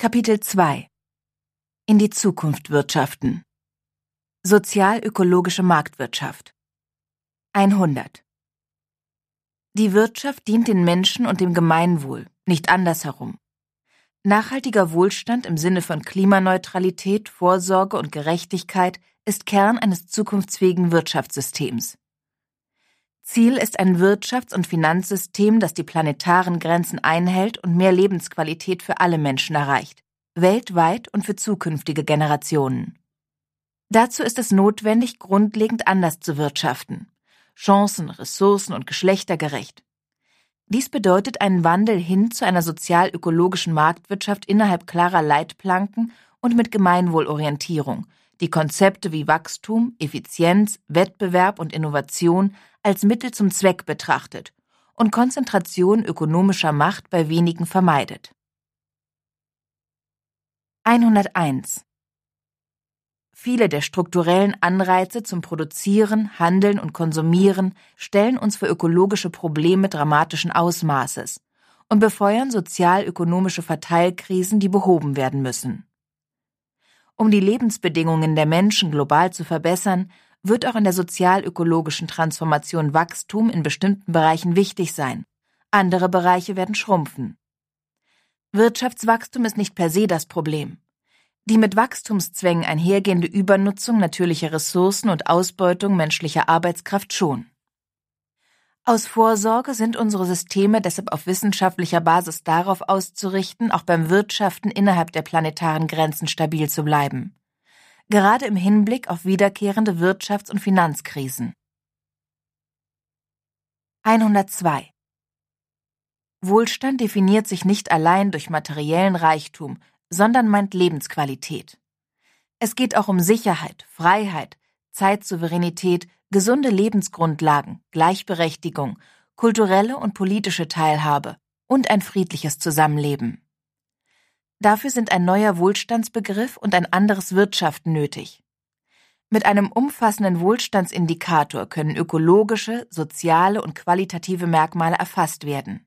Kapitel 2 In die Zukunft wirtschaften Sozial-ökologische Marktwirtschaft 100 Die Wirtschaft dient den Menschen und dem Gemeinwohl, nicht andersherum. Nachhaltiger Wohlstand im Sinne von Klimaneutralität, Vorsorge und Gerechtigkeit ist Kern eines zukunftsfähigen Wirtschaftssystems. Ziel ist ein Wirtschafts- und Finanzsystem, das die planetaren Grenzen einhält und mehr Lebensqualität für alle Menschen erreicht, weltweit und für zukünftige Generationen. Dazu ist es notwendig, grundlegend anders zu wirtschaften, chancen-, ressourcen- und geschlechtergerecht. Dies bedeutet einen Wandel hin zu einer sozial-ökologischen Marktwirtschaft innerhalb klarer Leitplanken und mit Gemeinwohlorientierung, die Konzepte wie Wachstum, Effizienz, Wettbewerb und Innovation als Mittel zum Zweck betrachtet und Konzentration ökonomischer Macht bei wenigen vermeidet. 101 Viele der strukturellen Anreize zum Produzieren, Handeln und Konsumieren stellen uns für ökologische Probleme dramatischen Ausmaßes und befeuern sozial-ökonomische Verteilkrisen, die behoben werden müssen. Um die Lebensbedingungen der Menschen global zu verbessern, wird auch in der sozial-ökologischen Transformation Wachstum in bestimmten Bereichen wichtig sein. Andere Bereiche werden schrumpfen. Wirtschaftswachstum ist nicht per se das Problem. Die mit Wachstumszwängen einhergehende Übernutzung natürlicher Ressourcen und Ausbeutung menschlicher Arbeitskraft schon. Aus Vorsorge sind unsere Systeme deshalb auf wissenschaftlicher Basis darauf auszurichten, auch beim Wirtschaften innerhalb der planetaren Grenzen stabil zu bleiben. Gerade im Hinblick auf wiederkehrende Wirtschafts- und Finanzkrisen. 102. Wohlstand definiert sich nicht allein durch materiellen Reichtum, sondern meint Lebensqualität. Es geht auch um Sicherheit, Freiheit, Zeitsouveränität, gesunde Lebensgrundlagen, Gleichberechtigung, kulturelle und politische Teilhabe und ein friedliches Zusammenleben. Dafür sind ein neuer Wohlstandsbegriff und ein anderes Wirtschaften nötig. Mit einem umfassenden Wohlstandsindikator können ökologische, soziale und qualitative Merkmale erfasst werden.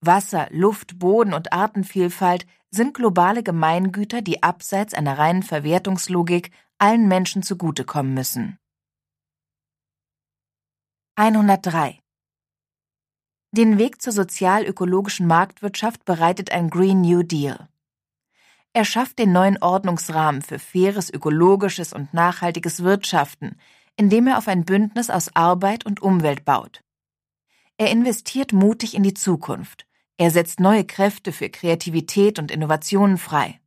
Wasser, Luft, Boden und Artenvielfalt sind globale Gemeingüter, die abseits einer reinen Verwertungslogik allen Menschen zugutekommen müssen. 103 Den Weg zur sozial-ökologischen Marktwirtschaft bereitet ein Green New Deal. Er schafft den neuen Ordnungsrahmen für faires, ökologisches und nachhaltiges Wirtschaften, indem er auf ein Bündnis aus Arbeit und Umwelt baut. Er investiert mutig in die Zukunft, er setzt neue Kräfte für Kreativität und Innovationen frei.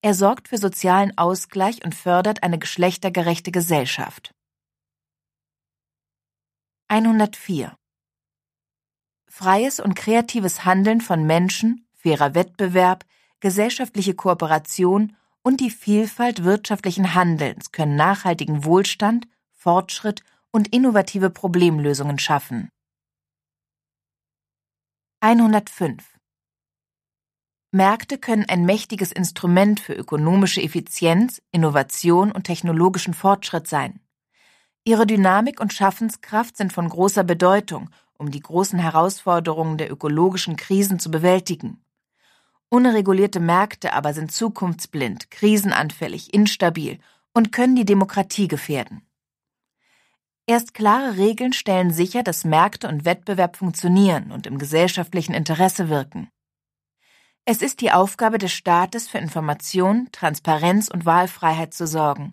Er sorgt für sozialen Ausgleich und fördert eine geschlechtergerechte Gesellschaft. 104 Freies und kreatives Handeln von Menschen, fairer Wettbewerb, gesellschaftliche Kooperation und die Vielfalt wirtschaftlichen Handelns können nachhaltigen Wohlstand, Fortschritt und innovative Problemlösungen schaffen. 105 Märkte können ein mächtiges Instrument für ökonomische Effizienz, Innovation und technologischen Fortschritt sein. Ihre Dynamik und Schaffenskraft sind von großer Bedeutung, um die großen Herausforderungen der ökologischen Krisen zu bewältigen. Unregulierte Märkte aber sind zukunftsblind, krisenanfällig, instabil und können die Demokratie gefährden. Erst klare Regeln stellen sicher, dass Märkte und Wettbewerb funktionieren und im gesellschaftlichen Interesse wirken. Es ist die Aufgabe des Staates für Information, Transparenz und Wahlfreiheit zu sorgen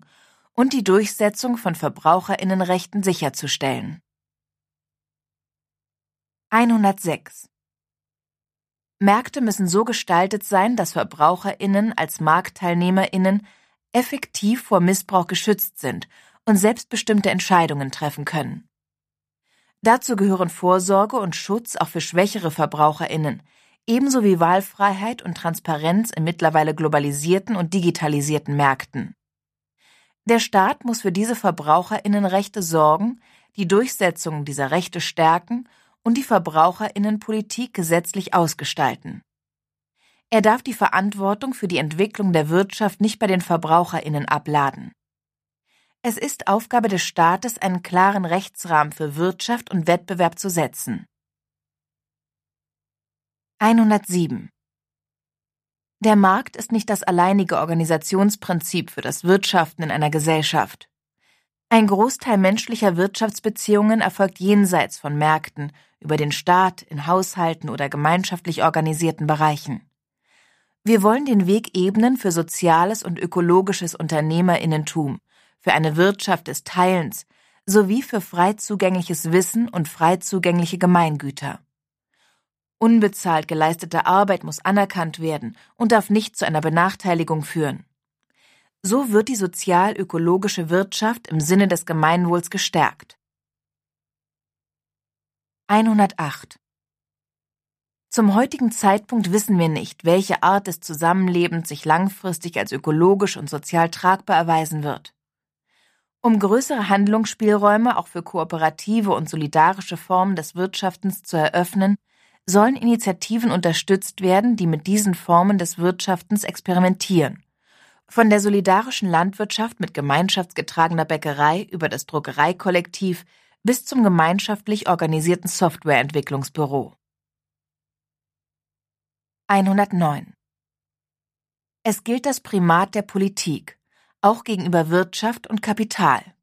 und die Durchsetzung von Verbraucherinnenrechten sicherzustellen. 106 Märkte müssen so gestaltet sein, dass Verbraucherinnen als Marktteilnehmerinnen effektiv vor Missbrauch geschützt sind und selbstbestimmte Entscheidungen treffen können. Dazu gehören Vorsorge und Schutz auch für schwächere Verbraucherinnen, ebenso wie Wahlfreiheit und Transparenz in mittlerweile globalisierten und digitalisierten Märkten. Der Staat muss für diese Verbraucherinnenrechte sorgen, die Durchsetzung dieser Rechte stärken und die Verbraucherinnenpolitik gesetzlich ausgestalten. Er darf die Verantwortung für die Entwicklung der Wirtschaft nicht bei den Verbraucherinnen abladen. Es ist Aufgabe des Staates, einen klaren Rechtsrahmen für Wirtschaft und Wettbewerb zu setzen. 107. Der Markt ist nicht das alleinige Organisationsprinzip für das Wirtschaften in einer Gesellschaft. Ein Großteil menschlicher Wirtschaftsbeziehungen erfolgt jenseits von Märkten, über den Staat, in Haushalten oder gemeinschaftlich organisierten Bereichen. Wir wollen den Weg ebnen für soziales und ökologisches Unternehmerinnentum, für eine Wirtschaft des Teilens sowie für frei zugängliches Wissen und frei zugängliche Gemeingüter. Unbezahlt geleistete Arbeit muss anerkannt werden und darf nicht zu einer Benachteiligung führen. So wird die sozial-ökologische Wirtschaft im Sinne des Gemeinwohls gestärkt. 108. Zum heutigen Zeitpunkt wissen wir nicht, welche Art des Zusammenlebens sich langfristig als ökologisch und sozial tragbar erweisen wird. Um größere Handlungsspielräume auch für kooperative und solidarische Formen des Wirtschaftens zu eröffnen, sollen Initiativen unterstützt werden, die mit diesen Formen des Wirtschaftens experimentieren. Von der solidarischen Landwirtschaft mit gemeinschaftsgetragener Bäckerei über das Druckereikollektiv bis zum gemeinschaftlich organisierten Softwareentwicklungsbüro. 109. Es gilt das Primat der Politik, auch gegenüber Wirtschaft und Kapital.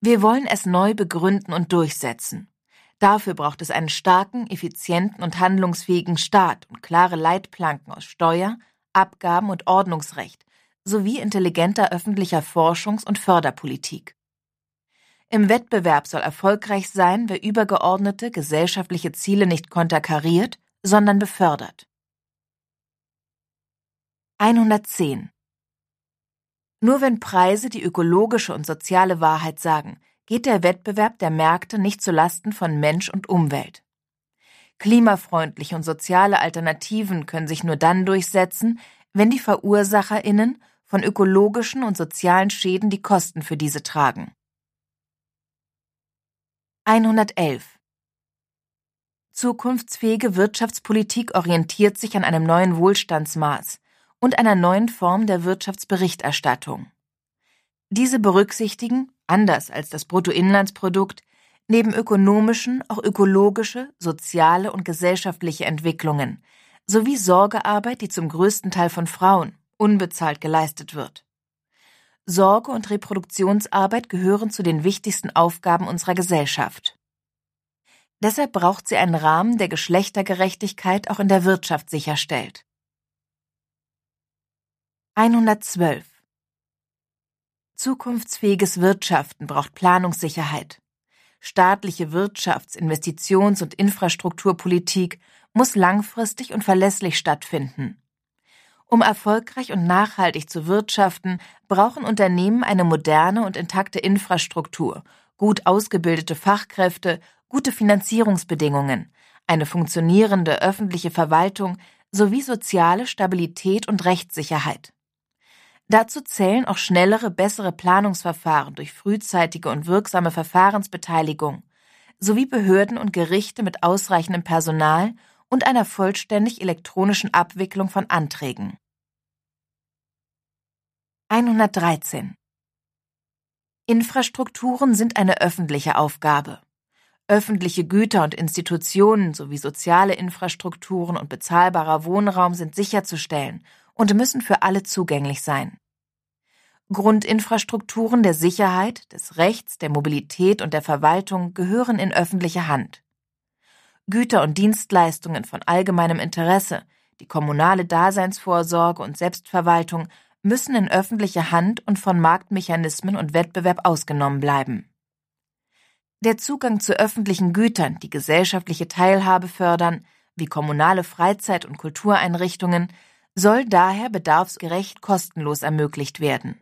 Wir wollen es neu begründen und durchsetzen. Dafür braucht es einen starken, effizienten und handlungsfähigen Staat und klare Leitplanken aus Steuer, Abgaben und Ordnungsrecht sowie intelligenter öffentlicher Forschungs- und Förderpolitik. Im Wettbewerb soll erfolgreich sein, wer übergeordnete gesellschaftliche Ziele nicht konterkariert, sondern befördert. 110. Nur wenn Preise die ökologische und soziale Wahrheit sagen, geht der Wettbewerb der Märkte nicht zu Lasten von Mensch und Umwelt. Klimafreundliche und soziale Alternativen können sich nur dann durchsetzen, wenn die Verursacherinnen von ökologischen und sozialen Schäden die Kosten für diese tragen. 111. Zukunftsfähige Wirtschaftspolitik orientiert sich an einem neuen Wohlstandsmaß und einer neuen Form der Wirtschaftsberichterstattung. Diese berücksichtigen, anders als das Bruttoinlandsprodukt, neben ökonomischen auch ökologische, soziale und gesellschaftliche Entwicklungen sowie Sorgearbeit, die zum größten Teil von Frauen unbezahlt geleistet wird. Sorge und Reproduktionsarbeit gehören zu den wichtigsten Aufgaben unserer Gesellschaft. Deshalb braucht sie einen Rahmen, der Geschlechtergerechtigkeit auch in der Wirtschaft sicherstellt. 112. Zukunftsfähiges Wirtschaften braucht Planungssicherheit. Staatliche Wirtschafts-, Investitions- und Infrastrukturpolitik muss langfristig und verlässlich stattfinden. Um erfolgreich und nachhaltig zu wirtschaften, brauchen Unternehmen eine moderne und intakte Infrastruktur, gut ausgebildete Fachkräfte, gute Finanzierungsbedingungen, eine funktionierende öffentliche Verwaltung sowie soziale Stabilität und Rechtssicherheit. Dazu zählen auch schnellere, bessere Planungsverfahren durch frühzeitige und wirksame Verfahrensbeteiligung sowie Behörden und Gerichte mit ausreichendem Personal und einer vollständig elektronischen Abwicklung von Anträgen. 113. Infrastrukturen sind eine öffentliche Aufgabe. Öffentliche Güter und Institutionen sowie soziale Infrastrukturen und bezahlbarer Wohnraum sind sicherzustellen und müssen für alle zugänglich sein. Grundinfrastrukturen der Sicherheit, des Rechts, der Mobilität und der Verwaltung gehören in öffentliche Hand. Güter und Dienstleistungen von allgemeinem Interesse, die kommunale Daseinsvorsorge und Selbstverwaltung müssen in öffentliche Hand und von Marktmechanismen und Wettbewerb ausgenommen bleiben. Der Zugang zu öffentlichen Gütern, die gesellschaftliche Teilhabe fördern, wie kommunale Freizeit- und Kultureinrichtungen, soll daher bedarfsgerecht kostenlos ermöglicht werden.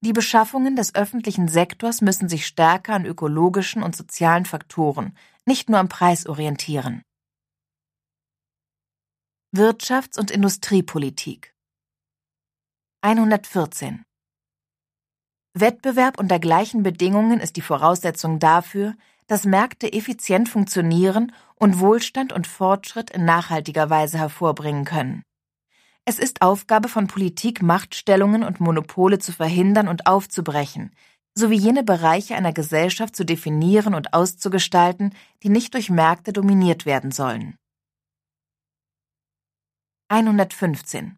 Die Beschaffungen des öffentlichen Sektors müssen sich stärker an ökologischen und sozialen Faktoren, nicht nur am Preis orientieren. Wirtschafts- und Industriepolitik 114 Wettbewerb unter gleichen Bedingungen ist die Voraussetzung dafür, dass Märkte effizient funktionieren und Wohlstand und Fortschritt in nachhaltiger Weise hervorbringen können. Es ist Aufgabe von Politik, Machtstellungen und Monopole zu verhindern und aufzubrechen, sowie jene Bereiche einer Gesellschaft zu definieren und auszugestalten, die nicht durch Märkte dominiert werden sollen. 115.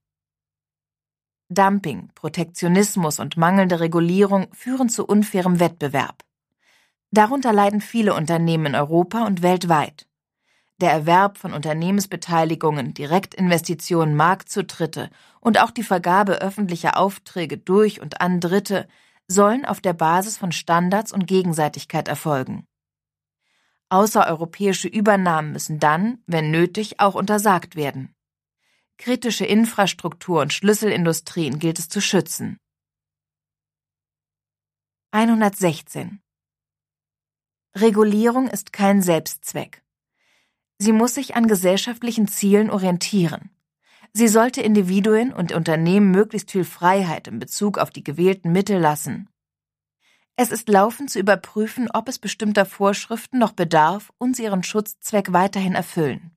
Dumping, Protektionismus und mangelnde Regulierung führen zu unfairem Wettbewerb. Darunter leiden viele Unternehmen in Europa und weltweit. Der Erwerb von Unternehmensbeteiligungen, Direktinvestitionen, Marktzutritte und auch die Vergabe öffentlicher Aufträge durch und an Dritte sollen auf der Basis von Standards und Gegenseitigkeit erfolgen. Außereuropäische Übernahmen müssen dann, wenn nötig, auch untersagt werden. Kritische Infrastruktur und Schlüsselindustrien gilt es zu schützen. 116. Regulierung ist kein Selbstzweck. Sie muss sich an gesellschaftlichen Zielen orientieren. Sie sollte Individuen und Unternehmen möglichst viel Freiheit in Bezug auf die gewählten Mittel lassen. Es ist laufend zu überprüfen, ob es bestimmter Vorschriften noch bedarf und sie ihren Schutzzweck weiterhin erfüllen.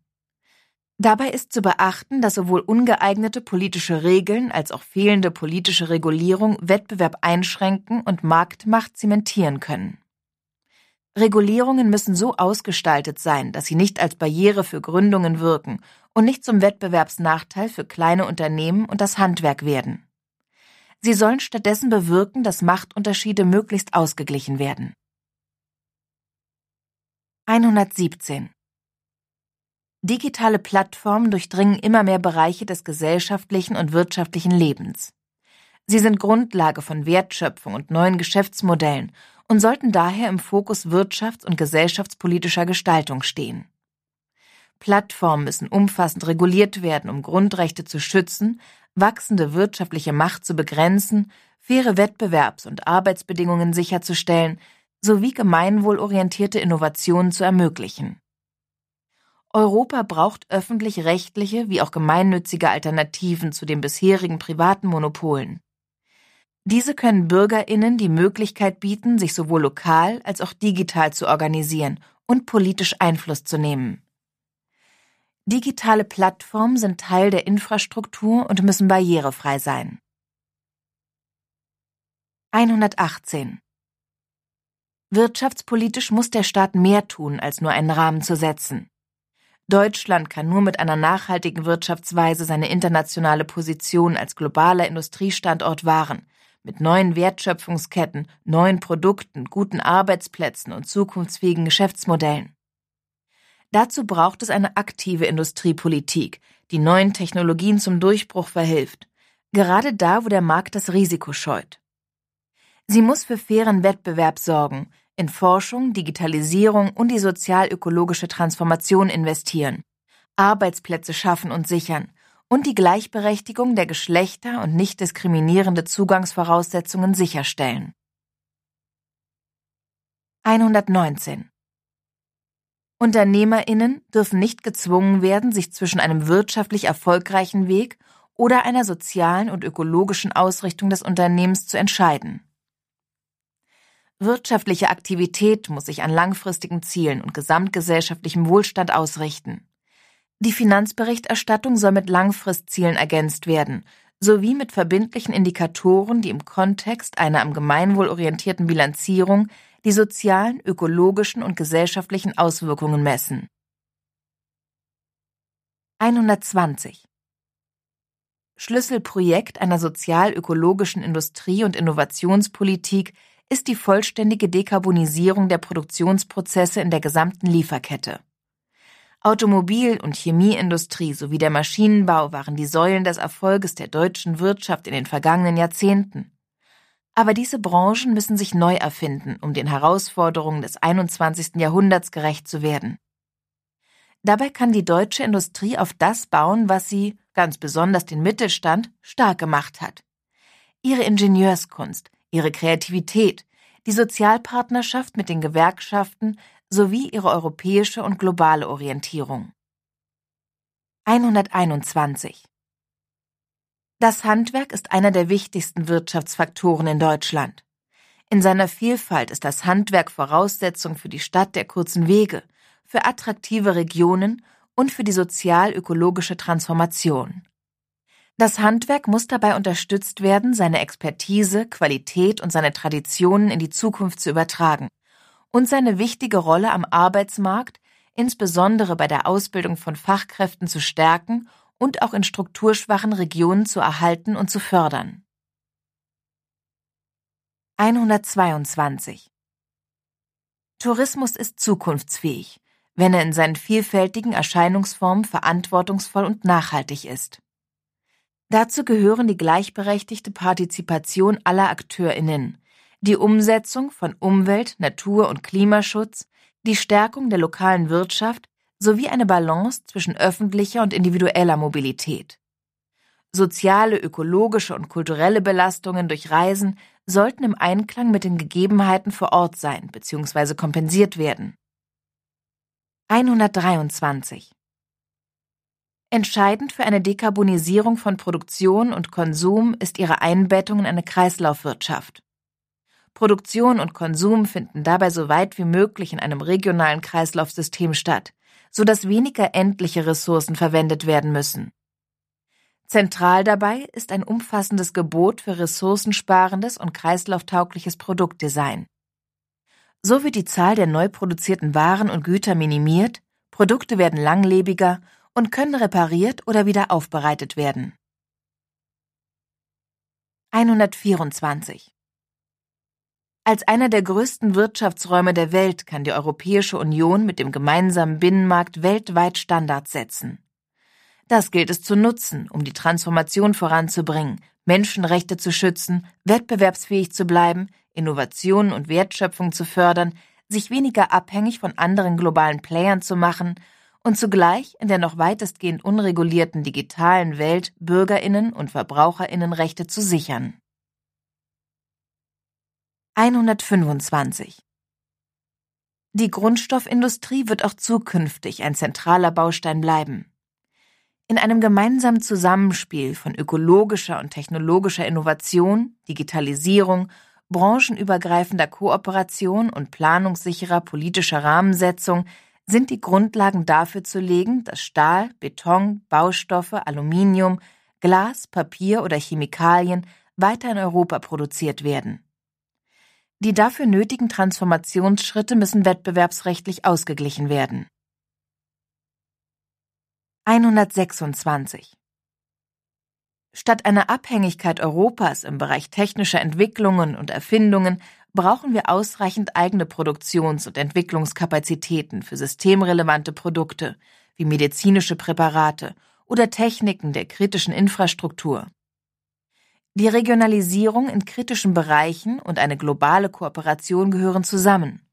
Dabei ist zu beachten, dass sowohl ungeeignete politische Regeln als auch fehlende politische Regulierung Wettbewerb einschränken und Marktmacht zementieren können. Regulierungen müssen so ausgestaltet sein, dass sie nicht als Barriere für Gründungen wirken und nicht zum Wettbewerbsnachteil für kleine Unternehmen und das Handwerk werden. Sie sollen stattdessen bewirken, dass Machtunterschiede möglichst ausgeglichen werden. 117 Digitale Plattformen durchdringen immer mehr Bereiche des gesellschaftlichen und wirtschaftlichen Lebens. Sie sind Grundlage von Wertschöpfung und neuen Geschäftsmodellen und sollten daher im Fokus wirtschafts- und gesellschaftspolitischer Gestaltung stehen. Plattformen müssen umfassend reguliert werden, um Grundrechte zu schützen, wachsende wirtschaftliche Macht zu begrenzen, faire Wettbewerbs- und Arbeitsbedingungen sicherzustellen sowie gemeinwohlorientierte Innovationen zu ermöglichen. Europa braucht öffentlich-rechtliche wie auch gemeinnützige Alternativen zu den bisherigen privaten Monopolen. Diese können Bürgerinnen die Möglichkeit bieten, sich sowohl lokal als auch digital zu organisieren und politisch Einfluss zu nehmen. Digitale Plattformen sind Teil der Infrastruktur und müssen barrierefrei sein. 118. Wirtschaftspolitisch muss der Staat mehr tun, als nur einen Rahmen zu setzen. Deutschland kann nur mit einer nachhaltigen Wirtschaftsweise seine internationale Position als globaler Industriestandort wahren, mit neuen Wertschöpfungsketten, neuen Produkten, guten Arbeitsplätzen und zukunftsfähigen Geschäftsmodellen. Dazu braucht es eine aktive Industriepolitik, die neuen Technologien zum Durchbruch verhilft, gerade da, wo der Markt das Risiko scheut. Sie muss für fairen Wettbewerb sorgen, in Forschung, Digitalisierung und die sozial-ökologische Transformation investieren, Arbeitsplätze schaffen und sichern und die Gleichberechtigung der Geschlechter und nicht diskriminierende Zugangsvoraussetzungen sicherstellen. 119. Unternehmerinnen dürfen nicht gezwungen werden, sich zwischen einem wirtschaftlich erfolgreichen Weg oder einer sozialen und ökologischen Ausrichtung des Unternehmens zu entscheiden. Wirtschaftliche Aktivität muss sich an langfristigen Zielen und gesamtgesellschaftlichem Wohlstand ausrichten. Die Finanzberichterstattung soll mit Langfristzielen ergänzt werden, sowie mit verbindlichen Indikatoren, die im Kontext einer am Gemeinwohl orientierten Bilanzierung die sozialen, ökologischen und gesellschaftlichen Auswirkungen messen. 120 Schlüsselprojekt einer sozial-ökologischen Industrie- und Innovationspolitik ist die vollständige Dekarbonisierung der Produktionsprozesse in der gesamten Lieferkette. Automobil- und Chemieindustrie sowie der Maschinenbau waren die Säulen des Erfolges der deutschen Wirtschaft in den vergangenen Jahrzehnten. Aber diese Branchen müssen sich neu erfinden, um den Herausforderungen des 21. Jahrhunderts gerecht zu werden. Dabei kann die deutsche Industrie auf das bauen, was sie, ganz besonders den Mittelstand, stark gemacht hat. Ihre Ingenieurskunst, ihre Kreativität, die Sozialpartnerschaft mit den Gewerkschaften sowie ihre europäische und globale Orientierung. 121. Das Handwerk ist einer der wichtigsten Wirtschaftsfaktoren in Deutschland. In seiner Vielfalt ist das Handwerk Voraussetzung für die Stadt der kurzen Wege, für attraktive Regionen und für die sozial-ökologische Transformation. Das Handwerk muss dabei unterstützt werden, seine Expertise, Qualität und seine Traditionen in die Zukunft zu übertragen und seine wichtige Rolle am Arbeitsmarkt, insbesondere bei der Ausbildung von Fachkräften, zu stärken und auch in strukturschwachen Regionen zu erhalten und zu fördern. 122 Tourismus ist zukunftsfähig, wenn er in seinen vielfältigen Erscheinungsformen verantwortungsvoll und nachhaltig ist. Dazu gehören die gleichberechtigte Partizipation aller Akteurinnen, die Umsetzung von Umwelt-, Natur- und Klimaschutz, die Stärkung der lokalen Wirtschaft sowie eine Balance zwischen öffentlicher und individueller Mobilität. Soziale, ökologische und kulturelle Belastungen durch Reisen sollten im Einklang mit den Gegebenheiten vor Ort sein bzw. kompensiert werden. 123 Entscheidend für eine Dekarbonisierung von Produktion und Konsum ist ihre Einbettung in eine Kreislaufwirtschaft. Produktion und Konsum finden dabei so weit wie möglich in einem regionalen Kreislaufsystem statt, so dass weniger endliche Ressourcen verwendet werden müssen. Zentral dabei ist ein umfassendes Gebot für ressourcensparendes und kreislauftaugliches Produktdesign. So wird die Zahl der neu produzierten Waren und Güter minimiert, Produkte werden langlebiger und können repariert oder wieder aufbereitet werden. 124 als einer der größten Wirtschaftsräume der Welt kann die Europäische Union mit dem gemeinsamen Binnenmarkt weltweit Standards setzen. Das gilt es zu nutzen, um die Transformation voranzubringen, Menschenrechte zu schützen, wettbewerbsfähig zu bleiben, Innovationen und Wertschöpfung zu fördern, sich weniger abhängig von anderen globalen Playern zu machen und zugleich in der noch weitestgehend unregulierten digitalen Welt Bürgerinnen und Verbraucherinnen Rechte zu sichern. 125 Die Grundstoffindustrie wird auch zukünftig ein zentraler Baustein bleiben. In einem gemeinsamen Zusammenspiel von ökologischer und technologischer Innovation, Digitalisierung, branchenübergreifender Kooperation und planungssicherer politischer Rahmensetzung sind die Grundlagen dafür zu legen, dass Stahl, Beton, Baustoffe, Aluminium, Glas, Papier oder Chemikalien weiter in Europa produziert werden. Die dafür nötigen Transformationsschritte müssen wettbewerbsrechtlich ausgeglichen werden. 126 Statt einer Abhängigkeit Europas im Bereich technischer Entwicklungen und Erfindungen brauchen wir ausreichend eigene Produktions- und Entwicklungskapazitäten für systemrelevante Produkte wie medizinische Präparate oder Techniken der kritischen Infrastruktur. Die Regionalisierung in kritischen Bereichen und eine globale Kooperation gehören zusammen.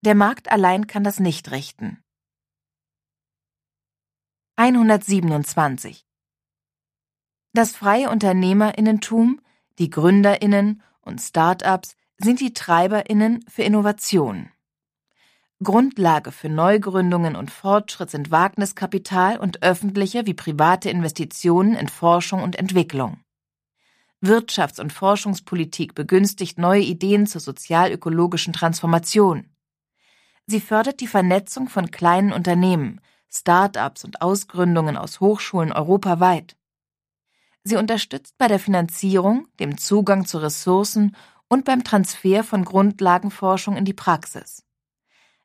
Der Markt allein kann das nicht richten. 127 Das freie Unternehmerinnentum, die Gründerinnen und Start-ups sind die Treiberinnen für Innovation. Grundlage für Neugründungen und Fortschritt sind Wagniskapital und öffentliche wie private Investitionen in Forschung und Entwicklung. Wirtschafts- und Forschungspolitik begünstigt neue Ideen zur sozial-ökologischen Transformation. Sie fördert die Vernetzung von kleinen Unternehmen, Start-ups und Ausgründungen aus Hochschulen europaweit. Sie unterstützt bei der Finanzierung, dem Zugang zu Ressourcen und beim Transfer von Grundlagenforschung in die Praxis.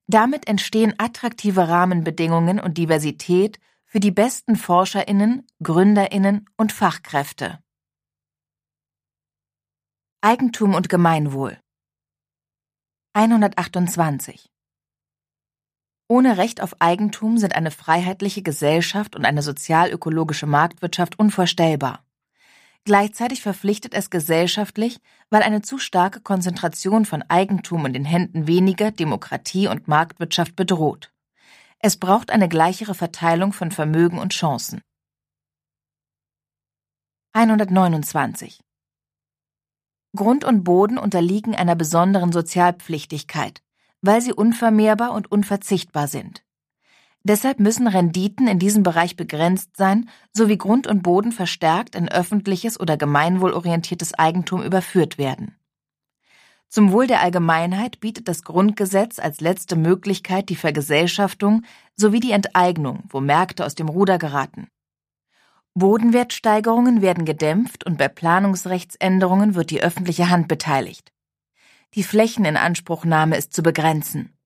Damit entstehen attraktive Rahmenbedingungen und Diversität für die besten Forscherinnen, Gründerinnen und Fachkräfte. Eigentum und Gemeinwohl 128 Ohne Recht auf Eigentum sind eine freiheitliche Gesellschaft und eine sozial-ökologische Marktwirtschaft unvorstellbar. Gleichzeitig verpflichtet es gesellschaftlich, weil eine zu starke Konzentration von Eigentum in den Händen weniger Demokratie und Marktwirtschaft bedroht. Es braucht eine gleichere Verteilung von Vermögen und Chancen. 129. Grund und Boden unterliegen einer besonderen Sozialpflichtigkeit, weil sie unvermehrbar und unverzichtbar sind. Deshalb müssen Renditen in diesem Bereich begrenzt sein, sowie Grund und Boden verstärkt in öffentliches oder gemeinwohlorientiertes Eigentum überführt werden. Zum Wohl der Allgemeinheit bietet das Grundgesetz als letzte Möglichkeit die Vergesellschaftung sowie die Enteignung, wo Märkte aus dem Ruder geraten. Bodenwertsteigerungen werden gedämpft und bei Planungsrechtsänderungen wird die öffentliche Hand beteiligt. Die Flächeninanspruchnahme ist zu begrenzen.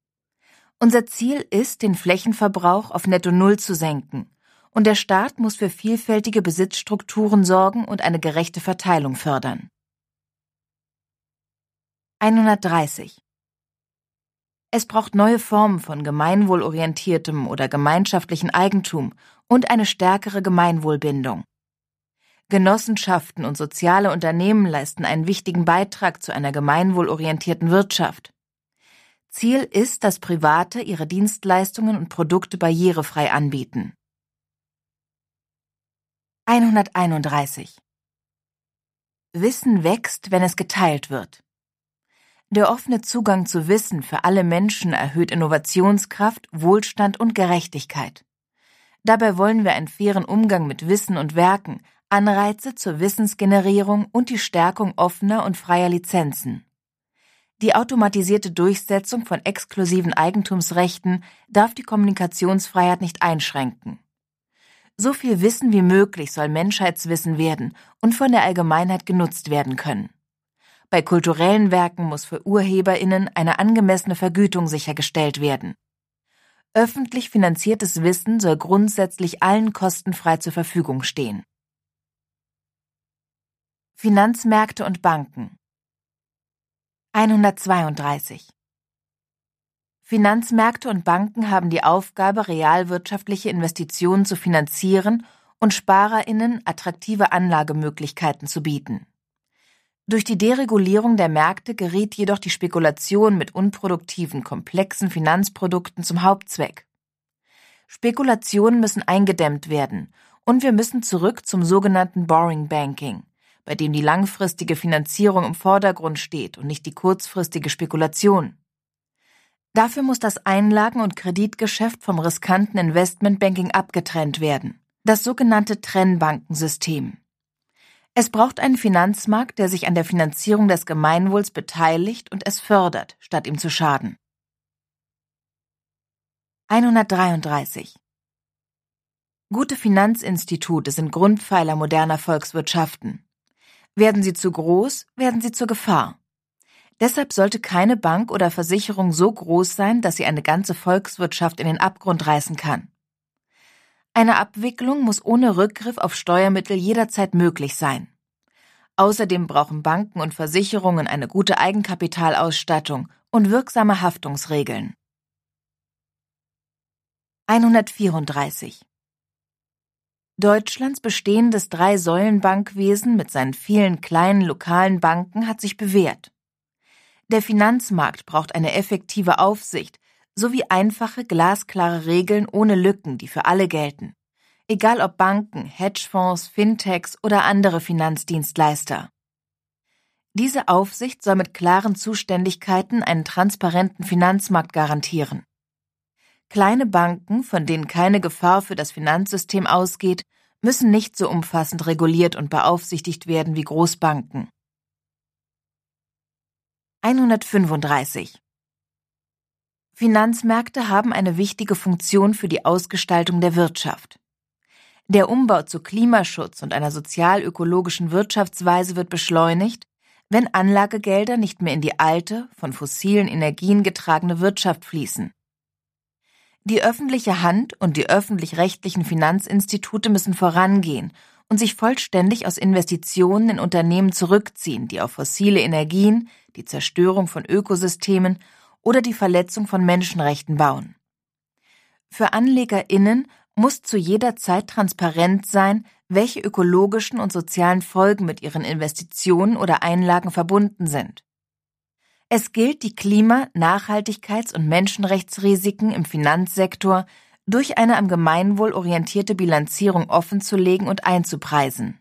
Unser Ziel ist, den Flächenverbrauch auf Netto Null zu senken und der Staat muss für vielfältige Besitzstrukturen sorgen und eine gerechte Verteilung fördern. 130. Es braucht neue Formen von gemeinwohlorientiertem oder gemeinschaftlichen Eigentum und eine stärkere Gemeinwohlbindung. Genossenschaften und soziale Unternehmen leisten einen wichtigen Beitrag zu einer gemeinwohlorientierten Wirtschaft. Ziel ist, dass Private ihre Dienstleistungen und Produkte barrierefrei anbieten. 131. Wissen wächst, wenn es geteilt wird. Der offene Zugang zu Wissen für alle Menschen erhöht Innovationskraft, Wohlstand und Gerechtigkeit. Dabei wollen wir einen fairen Umgang mit Wissen und Werken, Anreize zur Wissensgenerierung und die Stärkung offener und freier Lizenzen. Die automatisierte Durchsetzung von exklusiven Eigentumsrechten darf die Kommunikationsfreiheit nicht einschränken. So viel Wissen wie möglich soll Menschheitswissen werden und von der Allgemeinheit genutzt werden können. Bei kulturellen Werken muss für Urheberinnen eine angemessene Vergütung sichergestellt werden. Öffentlich finanziertes Wissen soll grundsätzlich allen kostenfrei zur Verfügung stehen. Finanzmärkte und Banken 132 Finanzmärkte und Banken haben die Aufgabe, realwirtschaftliche Investitionen zu finanzieren und Sparerinnen attraktive Anlagemöglichkeiten zu bieten. Durch die Deregulierung der Märkte geriet jedoch die Spekulation mit unproduktiven, komplexen Finanzprodukten zum Hauptzweck. Spekulationen müssen eingedämmt werden und wir müssen zurück zum sogenannten Boring Banking, bei dem die langfristige Finanzierung im Vordergrund steht und nicht die kurzfristige Spekulation. Dafür muss das Einlagen- und Kreditgeschäft vom riskanten Investmentbanking abgetrennt werden, das sogenannte Trennbankensystem. Es braucht einen Finanzmarkt, der sich an der Finanzierung des Gemeinwohls beteiligt und es fördert, statt ihm zu schaden. 133. Gute Finanzinstitute sind Grundpfeiler moderner Volkswirtschaften. Werden sie zu groß, werden sie zur Gefahr. Deshalb sollte keine Bank oder Versicherung so groß sein, dass sie eine ganze Volkswirtschaft in den Abgrund reißen kann. Eine Abwicklung muss ohne Rückgriff auf Steuermittel jederzeit möglich sein. Außerdem brauchen Banken und Versicherungen eine gute Eigenkapitalausstattung und wirksame Haftungsregeln. 134 Deutschlands bestehendes Drei-Säulen-Bankwesen mit seinen vielen kleinen lokalen Banken hat sich bewährt. Der Finanzmarkt braucht eine effektive Aufsicht sowie einfache, glasklare Regeln ohne Lücken, die für alle gelten. Egal ob Banken, Hedgefonds, Fintechs oder andere Finanzdienstleister. Diese Aufsicht soll mit klaren Zuständigkeiten einen transparenten Finanzmarkt garantieren. Kleine Banken, von denen keine Gefahr für das Finanzsystem ausgeht, müssen nicht so umfassend reguliert und beaufsichtigt werden wie Großbanken. 135 Finanzmärkte haben eine wichtige Funktion für die Ausgestaltung der Wirtschaft. Der Umbau zu Klimaschutz und einer sozial-ökologischen Wirtschaftsweise wird beschleunigt, wenn Anlagegelder nicht mehr in die alte, von fossilen Energien getragene Wirtschaft fließen. Die öffentliche Hand und die öffentlich-rechtlichen Finanzinstitute müssen vorangehen und sich vollständig aus Investitionen in Unternehmen zurückziehen, die auf fossile Energien, die Zerstörung von Ökosystemen oder die Verletzung von Menschenrechten bauen. Für AnlegerInnen muss zu jeder Zeit transparent sein, welche ökologischen und sozialen Folgen mit ihren Investitionen oder Einlagen verbunden sind. Es gilt, die Klima-, Nachhaltigkeits- und Menschenrechtsrisiken im Finanzsektor durch eine am Gemeinwohl orientierte Bilanzierung offenzulegen und einzupreisen.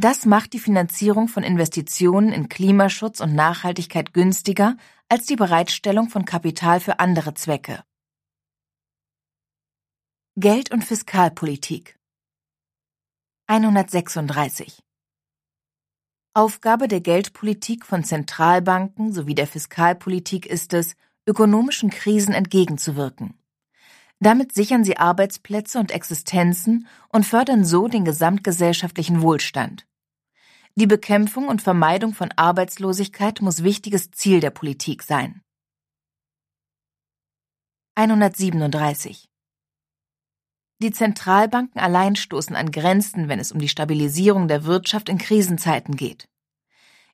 Das macht die Finanzierung von Investitionen in Klimaschutz und Nachhaltigkeit günstiger als die Bereitstellung von Kapital für andere Zwecke. Geld- und Fiskalpolitik 136 Aufgabe der Geldpolitik von Zentralbanken sowie der Fiskalpolitik ist es, ökonomischen Krisen entgegenzuwirken. Damit sichern sie Arbeitsplätze und Existenzen und fördern so den gesamtgesellschaftlichen Wohlstand. Die Bekämpfung und Vermeidung von Arbeitslosigkeit muss wichtiges Ziel der Politik sein. 137 Die Zentralbanken allein stoßen an Grenzen, wenn es um die Stabilisierung der Wirtschaft in Krisenzeiten geht.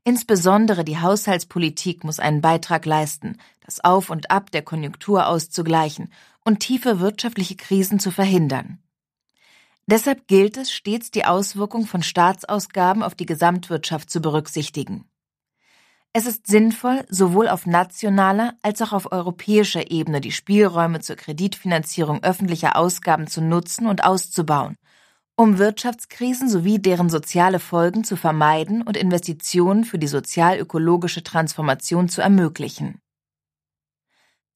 Insbesondere die Haushaltspolitik muss einen Beitrag leisten, das Auf und Ab der Konjunktur auszugleichen und tiefe wirtschaftliche Krisen zu verhindern. Deshalb gilt es, stets die Auswirkung von Staatsausgaben auf die Gesamtwirtschaft zu berücksichtigen. Es ist sinnvoll, sowohl auf nationaler als auch auf europäischer Ebene die Spielräume zur Kreditfinanzierung öffentlicher Ausgaben zu nutzen und auszubauen, um Wirtschaftskrisen sowie deren soziale Folgen zu vermeiden und Investitionen für die sozial-ökologische Transformation zu ermöglichen.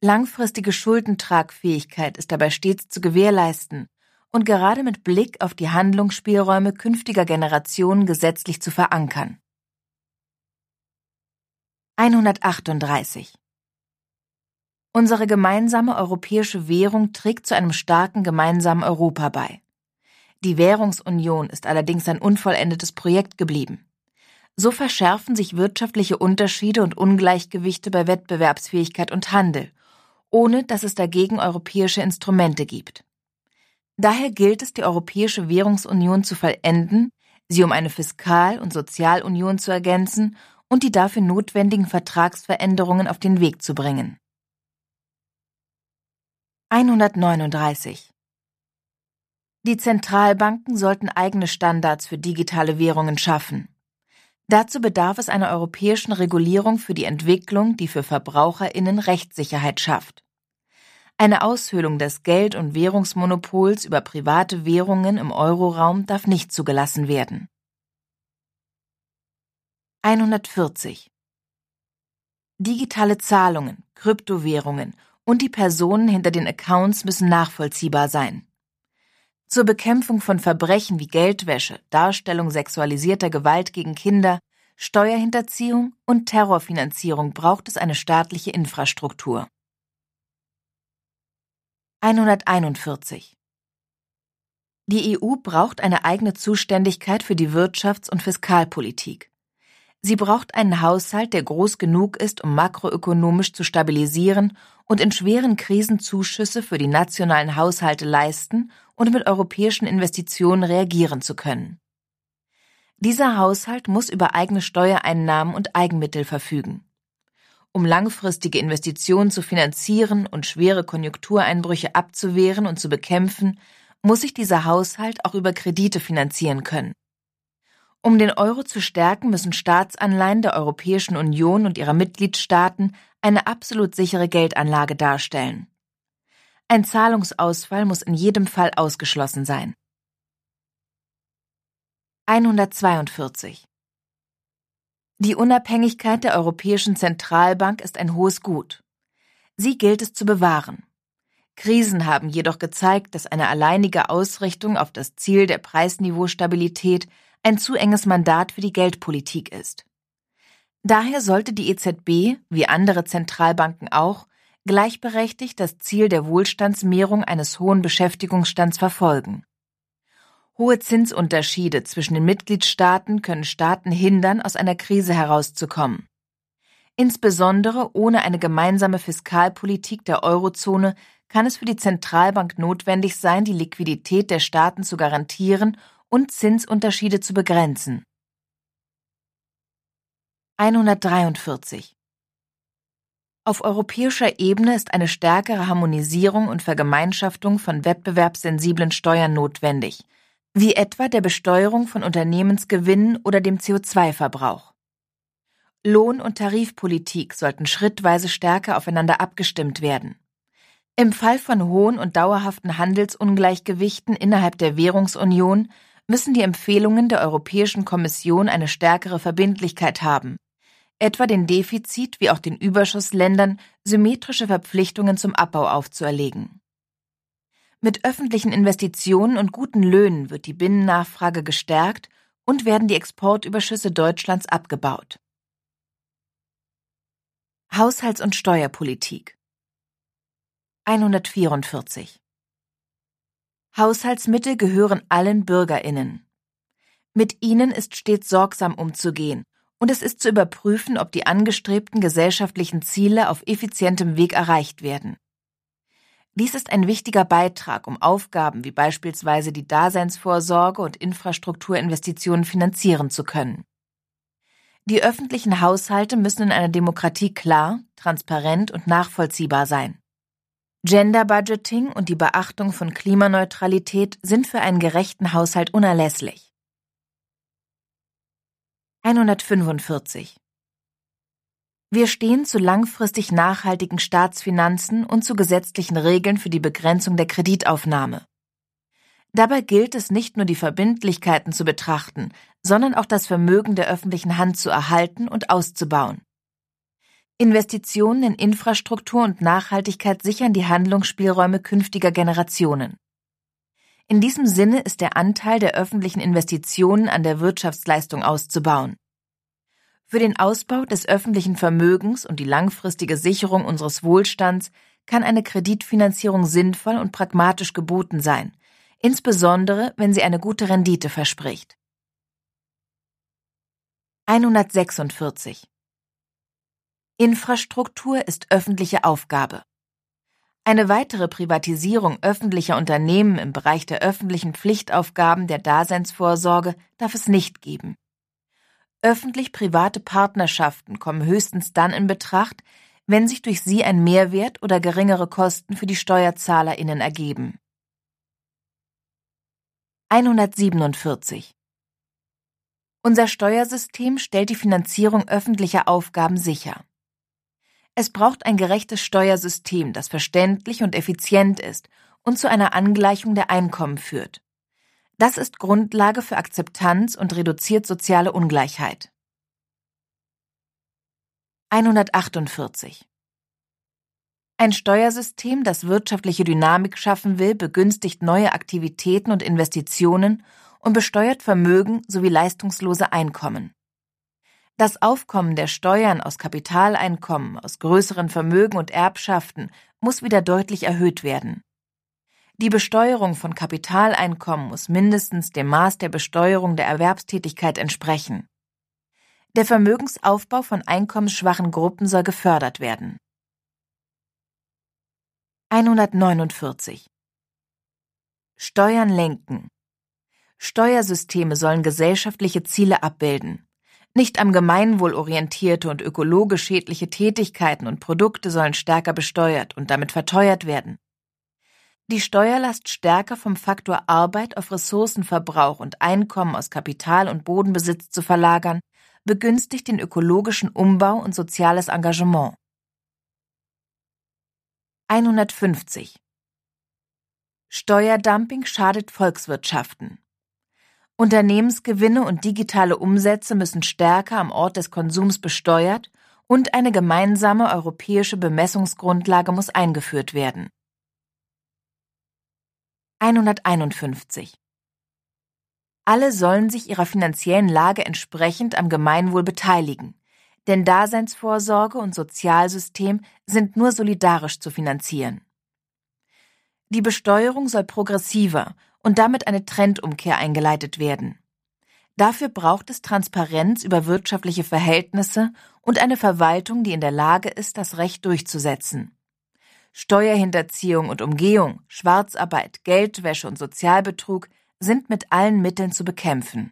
Langfristige Schuldentragfähigkeit ist dabei stets zu gewährleisten und gerade mit Blick auf die Handlungsspielräume künftiger Generationen gesetzlich zu verankern. 138. Unsere gemeinsame europäische Währung trägt zu einem starken gemeinsamen Europa bei. Die Währungsunion ist allerdings ein unvollendetes Projekt geblieben. So verschärfen sich wirtschaftliche Unterschiede und Ungleichgewichte bei Wettbewerbsfähigkeit und Handel, ohne dass es dagegen europäische Instrumente gibt. Daher gilt es, die Europäische Währungsunion zu vollenden, sie um eine Fiskal- und Sozialunion zu ergänzen und die dafür notwendigen Vertragsveränderungen auf den Weg zu bringen. 139. Die Zentralbanken sollten eigene Standards für digitale Währungen schaffen. Dazu bedarf es einer europäischen Regulierung für die Entwicklung, die für Verbraucherinnen Rechtssicherheit schafft. Eine Aushöhlung des Geld- und Währungsmonopols über private Währungen im Euroraum darf nicht zugelassen werden. 140. Digitale Zahlungen, Kryptowährungen und die Personen hinter den Accounts müssen nachvollziehbar sein. Zur Bekämpfung von Verbrechen wie Geldwäsche, Darstellung sexualisierter Gewalt gegen Kinder, Steuerhinterziehung und Terrorfinanzierung braucht es eine staatliche Infrastruktur. 141. Die EU braucht eine eigene Zuständigkeit für die Wirtschafts- und Fiskalpolitik. Sie braucht einen Haushalt, der groß genug ist, um makroökonomisch zu stabilisieren und in schweren Krisen Zuschüsse für die nationalen Haushalte leisten und mit europäischen Investitionen reagieren zu können. Dieser Haushalt muss über eigene Steuereinnahmen und Eigenmittel verfügen. Um langfristige Investitionen zu finanzieren und schwere Konjunktureinbrüche abzuwehren und zu bekämpfen, muss sich dieser Haushalt auch über Kredite finanzieren können. Um den Euro zu stärken, müssen Staatsanleihen der Europäischen Union und ihrer Mitgliedstaaten eine absolut sichere Geldanlage darstellen. Ein Zahlungsausfall muss in jedem Fall ausgeschlossen sein. 142. Die Unabhängigkeit der Europäischen Zentralbank ist ein hohes Gut. Sie gilt es zu bewahren. Krisen haben jedoch gezeigt, dass eine alleinige Ausrichtung auf das Ziel der Preisniveaustabilität ein zu enges Mandat für die Geldpolitik ist. Daher sollte die EZB, wie andere Zentralbanken auch, gleichberechtigt das Ziel der Wohlstandsmehrung eines hohen Beschäftigungsstands verfolgen. Hohe Zinsunterschiede zwischen den Mitgliedstaaten können Staaten hindern, aus einer Krise herauszukommen. Insbesondere ohne eine gemeinsame Fiskalpolitik der Eurozone kann es für die Zentralbank notwendig sein, die Liquidität der Staaten zu garantieren und Zinsunterschiede zu begrenzen. 143. Auf europäischer Ebene ist eine stärkere Harmonisierung und Vergemeinschaftung von wettbewerbssensiblen Steuern notwendig, wie etwa der Besteuerung von Unternehmensgewinnen oder dem CO2-Verbrauch. Lohn- und Tarifpolitik sollten schrittweise stärker aufeinander abgestimmt werden. Im Fall von hohen und dauerhaften Handelsungleichgewichten innerhalb der Währungsunion müssen die Empfehlungen der Europäischen Kommission eine stärkere Verbindlichkeit haben, etwa den Defizit wie auch den Überschussländern symmetrische Verpflichtungen zum Abbau aufzuerlegen. Mit öffentlichen Investitionen und guten Löhnen wird die Binnennachfrage gestärkt und werden die Exportüberschüsse Deutschlands abgebaut. Haushalts- und Steuerpolitik 144 Haushaltsmittel gehören allen Bürgerinnen. Mit ihnen ist stets sorgsam umzugehen, und es ist zu überprüfen, ob die angestrebten gesellschaftlichen Ziele auf effizientem Weg erreicht werden. Dies ist ein wichtiger Beitrag, um Aufgaben wie beispielsweise die Daseinsvorsorge und Infrastrukturinvestitionen finanzieren zu können. Die öffentlichen Haushalte müssen in einer Demokratie klar, transparent und nachvollziehbar sein. Gender Budgeting und die Beachtung von Klimaneutralität sind für einen gerechten Haushalt unerlässlich. 145 wir stehen zu langfristig nachhaltigen Staatsfinanzen und zu gesetzlichen Regeln für die Begrenzung der Kreditaufnahme. Dabei gilt es nicht nur die Verbindlichkeiten zu betrachten, sondern auch das Vermögen der öffentlichen Hand zu erhalten und auszubauen. Investitionen in Infrastruktur und Nachhaltigkeit sichern die Handlungsspielräume künftiger Generationen. In diesem Sinne ist der Anteil der öffentlichen Investitionen an der Wirtschaftsleistung auszubauen. Für den Ausbau des öffentlichen Vermögens und die langfristige Sicherung unseres Wohlstands kann eine Kreditfinanzierung sinnvoll und pragmatisch geboten sein, insbesondere wenn sie eine gute Rendite verspricht. 146 Infrastruktur ist öffentliche Aufgabe. Eine weitere Privatisierung öffentlicher Unternehmen im Bereich der öffentlichen Pflichtaufgaben der Daseinsvorsorge darf es nicht geben. Öffentlich-private Partnerschaften kommen höchstens dann in Betracht, wenn sich durch sie ein Mehrwert oder geringere Kosten für die SteuerzahlerInnen ergeben. 147 Unser Steuersystem stellt die Finanzierung öffentlicher Aufgaben sicher. Es braucht ein gerechtes Steuersystem, das verständlich und effizient ist und zu einer Angleichung der Einkommen führt. Das ist Grundlage für Akzeptanz und reduziert soziale Ungleichheit. 148 ein Steuersystem, das wirtschaftliche Dynamik schaffen will, begünstigt neue Aktivitäten und Investitionen und besteuert Vermögen sowie leistungslose Einkommen. Das Aufkommen der Steuern aus Kapitaleinkommen, aus größeren Vermögen und Erbschaften muss wieder deutlich erhöht werden. Die Besteuerung von Kapitaleinkommen muss mindestens dem Maß der Besteuerung der Erwerbstätigkeit entsprechen. Der Vermögensaufbau von einkommensschwachen Gruppen soll gefördert werden. 149 Steuern lenken. Steuersysteme sollen gesellschaftliche Ziele abbilden. Nicht am Gemeinwohl orientierte und ökologisch schädliche Tätigkeiten und Produkte sollen stärker besteuert und damit verteuert werden. Die Steuerlast stärker vom Faktor Arbeit auf Ressourcenverbrauch und Einkommen aus Kapital und Bodenbesitz zu verlagern, begünstigt den ökologischen Umbau und soziales Engagement. 150 Steuerdumping schadet Volkswirtschaften. Unternehmensgewinne und digitale Umsätze müssen stärker am Ort des Konsums besteuert und eine gemeinsame europäische Bemessungsgrundlage muss eingeführt werden. 151. Alle sollen sich ihrer finanziellen Lage entsprechend am Gemeinwohl beteiligen, denn Daseinsvorsorge und Sozialsystem sind nur solidarisch zu finanzieren. Die Besteuerung soll progressiver und damit eine Trendumkehr eingeleitet werden. Dafür braucht es Transparenz über wirtschaftliche Verhältnisse und eine Verwaltung, die in der Lage ist, das Recht durchzusetzen. Steuerhinterziehung und Umgehung, Schwarzarbeit, Geldwäsche und Sozialbetrug sind mit allen Mitteln zu bekämpfen.